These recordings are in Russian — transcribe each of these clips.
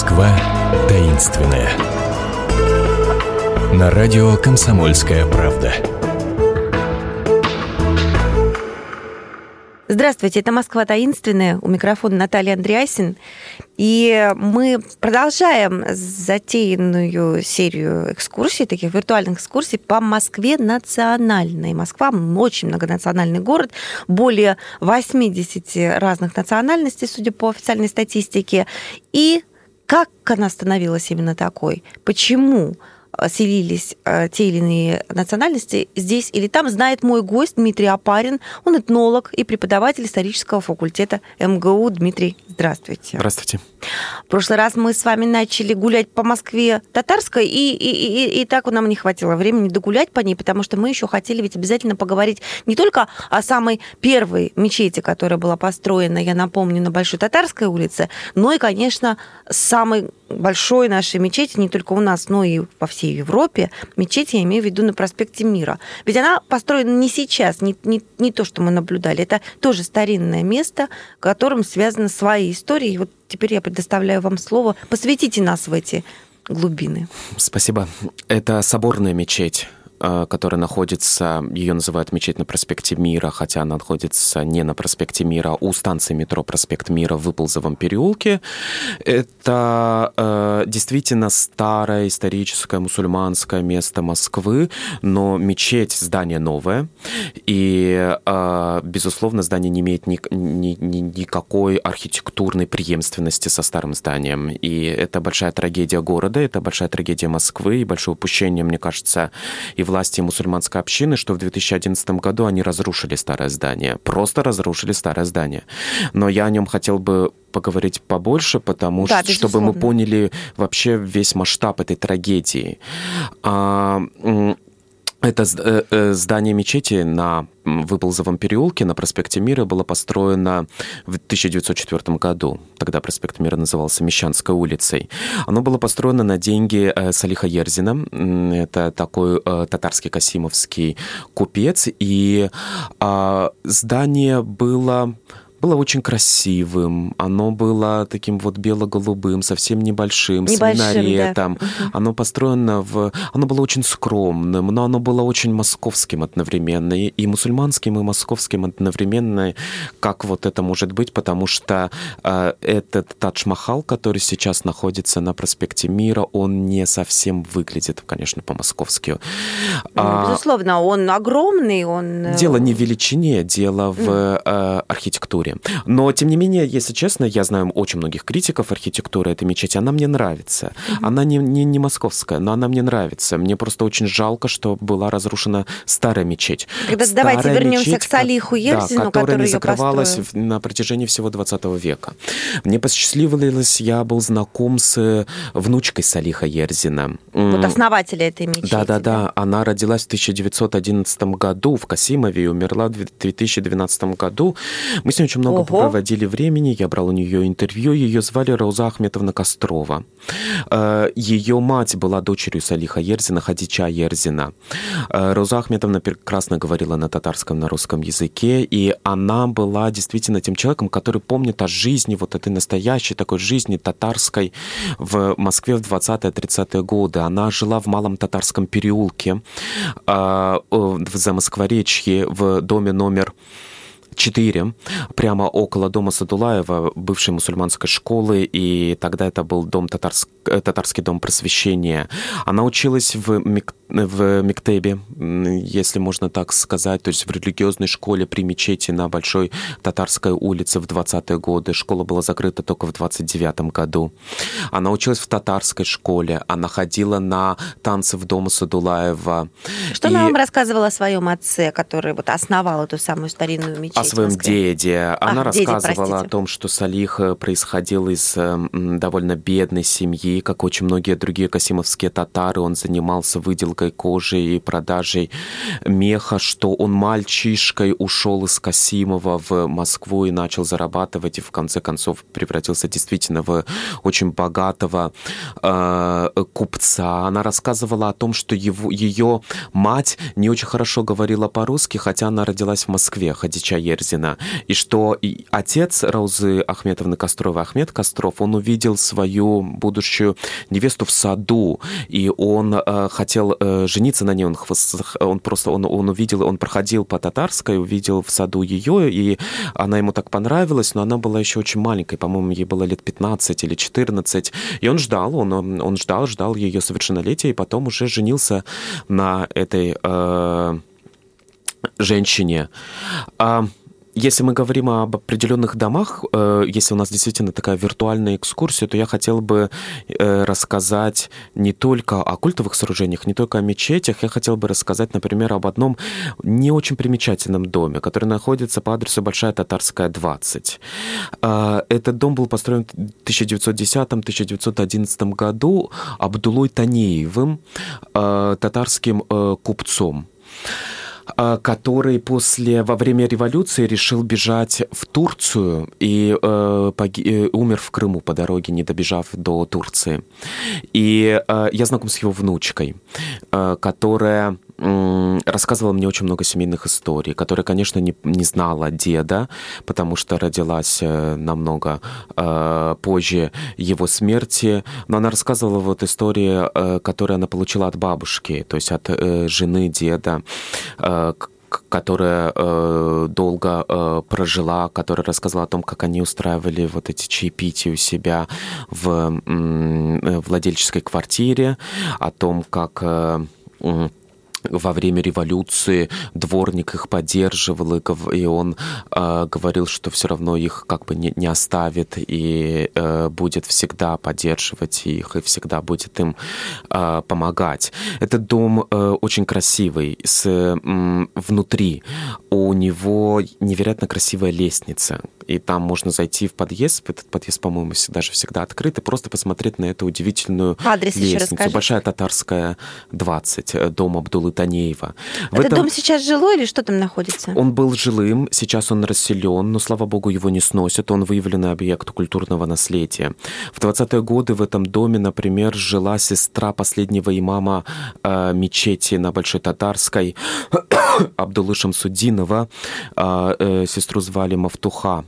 Москва таинственная. На радио «Комсомольская правда». Здравствуйте, это «Москва таинственная». У микрофона Наталья Андреасин. И мы продолжаем затеянную серию экскурсий, таких виртуальных экскурсий по Москве национальной. Москва очень многонациональный город, более 80 разных национальностей, судя по официальной статистике. И как она становилась именно такой? Почему? Селились э, те или иные национальности здесь или там, знает мой гость Дмитрий Апарин. Он этнолог и преподаватель исторического факультета МГУ. Дмитрий, здравствуйте. Здравствуйте. В прошлый раз мы с вами начали гулять по Москве татарской, и, и, и, и так нам не хватило времени догулять по ней, потому что мы еще хотели ведь обязательно поговорить не только о самой первой мечети, которая была построена, я напомню, на Большой Татарской улице, но и, конечно, самой большой нашей мечети, не только у нас, но и по всей Европе, мечеть, я имею в виду на проспекте Мира. Ведь она построена не сейчас, не, не, не то, что мы наблюдали, это тоже старинное место, в котором связаны свои истории. И вот теперь я предоставляю вам слово. Посвятите нас в эти глубины. Спасибо. Это соборная мечеть которая находится, ее называют мечеть на проспекте Мира, хотя она находится не на проспекте Мира, а у станции метро Проспект Мира в Выползовом переулке. Это э, действительно старое историческое мусульманское место Москвы, но мечеть здание новое, и, э, безусловно, здание не имеет ни, ни, ни, никакой архитектурной преемственности со старым зданием. И это большая трагедия города, это большая трагедия Москвы и большое упущение, мне кажется, и власти мусульманской общины, что в 2011 году они разрушили старое здание. Просто разрушили старое здание. Но я о нем хотел бы поговорить побольше, потому да, что, чтобы мы поняли вообще весь масштаб этой трагедии. А, это э, э, здание мечети на Выползовом переулке на проспекте Мира было построено в 1904 году. Тогда проспект Мира назывался Мещанской улицей. Оно было построено на деньги э, Салиха Ерзина. Это такой татарский касимовский купец. И а, здание было было очень красивым, оно было таким вот бело-голубым, совсем небольшим, небольшим с минаретом. Да. Оно построено в... Оно было очень скромным, но оно было очень московским одновременно, и мусульманским, и московским одновременно, как вот это может быть, потому что э, этот Тадж-Махал, который сейчас находится на проспекте Мира, он не совсем выглядит, конечно, по-московски. Ну, а, безусловно, он огромный, он... Э, дело не в величине, дело в э, архитектуре архитектуре. Но, тем не менее, если честно, я знаю очень многих критиков архитектуры этой мечети. Она мне нравится. Mm-hmm. Она не, не, не московская, но она мне нравится. Мне просто очень жалко, что была разрушена старая мечеть. Тогда старая давайте вернемся мечеть, к Салиху Ерзину, да, которая не закрывалась построил. на протяжении всего 20 века. Мне посчастливилось, я был знаком с внучкой Салиха Ерзина. Вот основателя этой мечети. Да-да-да. Она родилась в 1911 году в Касимове и умерла в 2012 году. Мы с ней очень очень много Ого. проводили времени, я брал у нее интервью, ее звали Рауза Ахметовна Кострова. Э, ее мать была дочерью Салиха Ерзина, Хадича Ерзина. Э, Рауза Ахметовна прекрасно говорила на татарском, на русском языке, и она была действительно тем человеком, который помнит о жизни, вот этой настоящей такой жизни татарской в Москве в 20-30-е годы. Она жила в Малом Татарском переулке, э, в Замоскворечье, в доме номер 4, прямо около дома Садулаева, бывшей мусульманской школы, и тогда это был дом татарск, э, татарский дом просвещения. Она училась в, Мик, в Миктебе, если можно так сказать, то есть в религиозной школе при мечети на Большой Татарской улице в 20-е годы. Школа была закрыта только в 29 году. Она училась в татарской школе, она ходила на танцы в дом Садулаева. Что и... она вам рассказывала о своем отце, который вот основал эту самую старинную мечеть? своем деде. Она а, рассказывала деде, о том, что Салих э, происходил из довольно бедной семьи, как очень многие другие касимовские татары. Он занимался выделкой дикой кожи и продажей меха, что он мальчишкой ушел из Касимова в Москву и начал зарабатывать, и в конце концов превратился действительно в очень богатого э, купца. Она рассказывала о том, что его, ее мать не очень хорошо говорила по-русски, хотя она родилась в Москве, Хадича Ерзина, и что и отец Раузы Ахметовны Костровой, Ахмед Костров, он увидел свою будущую невесту в саду, и он э, хотел э, жениться на ней, он, он просто, он, он увидел, он проходил по Татарской, увидел в саду ее, и она ему так понравилась, но она была еще очень маленькой, по-моему, ей было лет 15 или 14, и он ждал, он, он ждал, ждал ее совершеннолетия, и потом уже женился на этой э, женщине. А, если мы говорим об определенных домах, э, если у нас действительно такая виртуальная экскурсия, то я хотел бы э, рассказать не только о культовых сооружениях, не только о мечетях, я хотел бы рассказать, например, об одном не очень примечательном доме, который находится по адресу Большая Татарская, 20. Э, этот дом был построен в 1910-1911 году Абдулой Танеевым, татарским купцом. А, который после, во время революции решил бежать в Турцию и э, поги, э, умер в Крыму по дороге, не добежав до Турции. И э, я знаком с его внучкой, э, которая рассказывала мне очень много семейных историй, которая, конечно, не, не знала деда, потому что родилась э, намного э, позже его смерти, но она рассказывала вот истории, э, которые она получила от бабушки, то есть от э, жены деда, э, которая э, долго э, прожила, которая рассказала о том, как они устраивали вот эти чаепития у себя в э, владельческой квартире, о том, как э, во время революции дворник их поддерживал, и он э, говорил, что все равно их как бы не, не оставит и э, будет всегда поддерживать их и всегда будет им э, помогать. Этот дом э, очень красивый, с, э, внутри у него невероятно красивая лестница, и там можно зайти в подъезд, этот подъезд, по-моему, даже всегда открыт, и просто посмотреть на эту удивительную Адрес лестницу. Большая Татарская, 20, э, дом Абдулы Танеева. Этот этом... дом сейчас жилой или что там находится? Он был жилым, сейчас он расселен, но, слава богу, его не сносят, он выявленный объект культурного наследия. В 20-е годы в этом доме, например, жила сестра последнего имама э, мечети на Большой Татарской, Абдулы Шамсудинова. Э, э, сестру звали Мавтуха.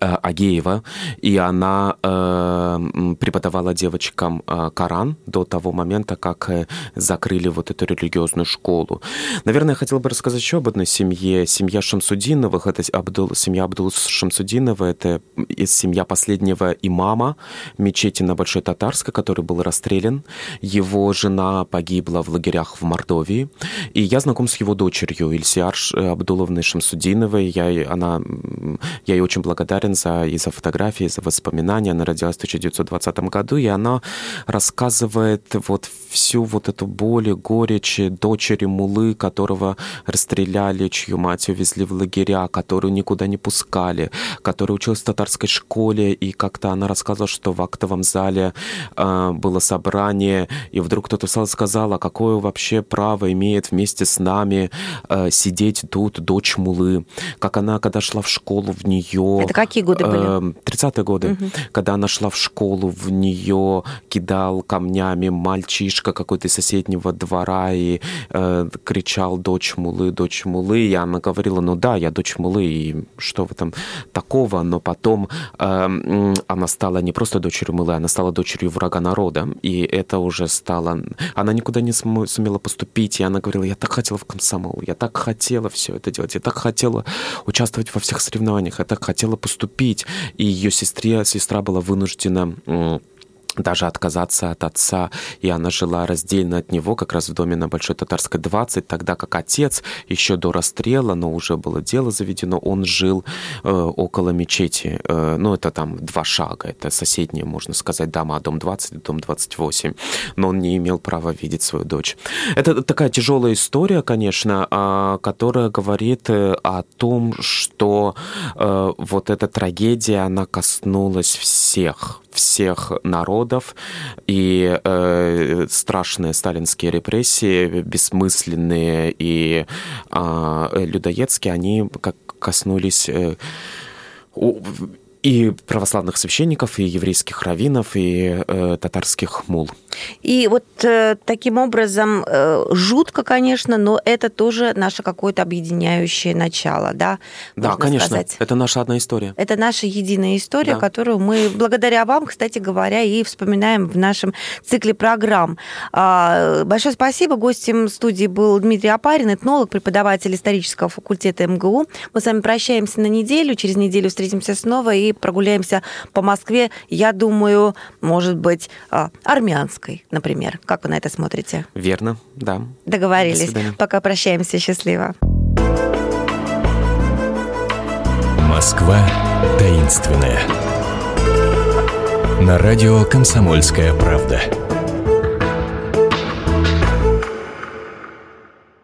Э, Агеева, и она э, преподавала девочкам э, Коран до того момента, как э, закрыли вот эту религиозную школу. Наверное, я хотел бы рассказать еще об одной семье. Семья Шамсудиновых, это Абдул, семья Абдул Шамсудинова, это семья последнего имама мечети на Большой Татарской, который был расстрелян. Его жена погибла в лагерях в Мордовии. И я знаком с его дочерью Ильсиар Абдуловной Шамсудиновой. Я, она, я ей очень благодарен благодарен за, и за фотографии, и за воспоминания. Она родилась в 1920 году, и она рассказывает вот всю вот эту боль и горечь дочери Мулы, которого расстреляли, чью мать увезли в лагеря, которую никуда не пускали, которая училась в татарской школе, и как-то она рассказывала, что в актовом зале э, было собрание, и вдруг кто-то сказал, а какое вообще право имеет вместе с нами э, сидеть тут дочь Мулы, как она, когда шла в школу, в нее... Это какие годы были? 30-е эм, годы, угу. когда она шла в школу, в нее кидал камнями мальчишка какой-то из соседнего двора и э, кричал «Дочь Мулы, дочь Мулы», и она говорила «Ну да, я дочь Мулы, и что в этом такого?» Но потом э, она стала не просто дочерью Мулы, она стала дочерью врага народа, и это уже стало... Она никуда не сумела поступить, и она говорила «Я так хотела в комсомол, я так хотела все это делать, я так хотела участвовать во всех соревнованиях, я так хотела поступить поступить. И ее сестре, сестра была вынуждена даже отказаться от отца, и она жила раздельно от него, как раз в доме на Большой Татарской 20, тогда как отец еще до расстрела, но уже было дело заведено, он жил э, около мечети, э, ну это там два шага, это соседние, можно сказать, дома, дом 20, дом 28, но он не имел права видеть свою дочь. Это такая тяжелая история, конечно, э, которая говорит э, о том, что э, вот эта трагедия, она коснулась всех, всех народов, народов, и э, страшные сталинские репрессии, бессмысленные и э, людоедские, они как коснулись э, и православных священников, и еврейских раввинов, и э, татарских мул. И вот э, таким образом э, жутко, конечно, но это тоже наше какое-то объединяющее начало, да? Да, конечно. Сказать. Это наша одна история. Это наша единая история, да. которую мы, благодаря вам, кстати говоря, и вспоминаем в нашем цикле программ. Э, большое спасибо. Гостем студии был Дмитрий Апарин, этнолог, преподаватель исторического факультета МГУ. Мы с вами прощаемся на неделю. Через неделю встретимся снова и прогуляемся по Москве, я думаю, может быть, а, армянской, например. Как вы на это смотрите? Верно, да. Договорились. Пока прощаемся. Счастливо. Москва таинственная. На радио «Комсомольская правда».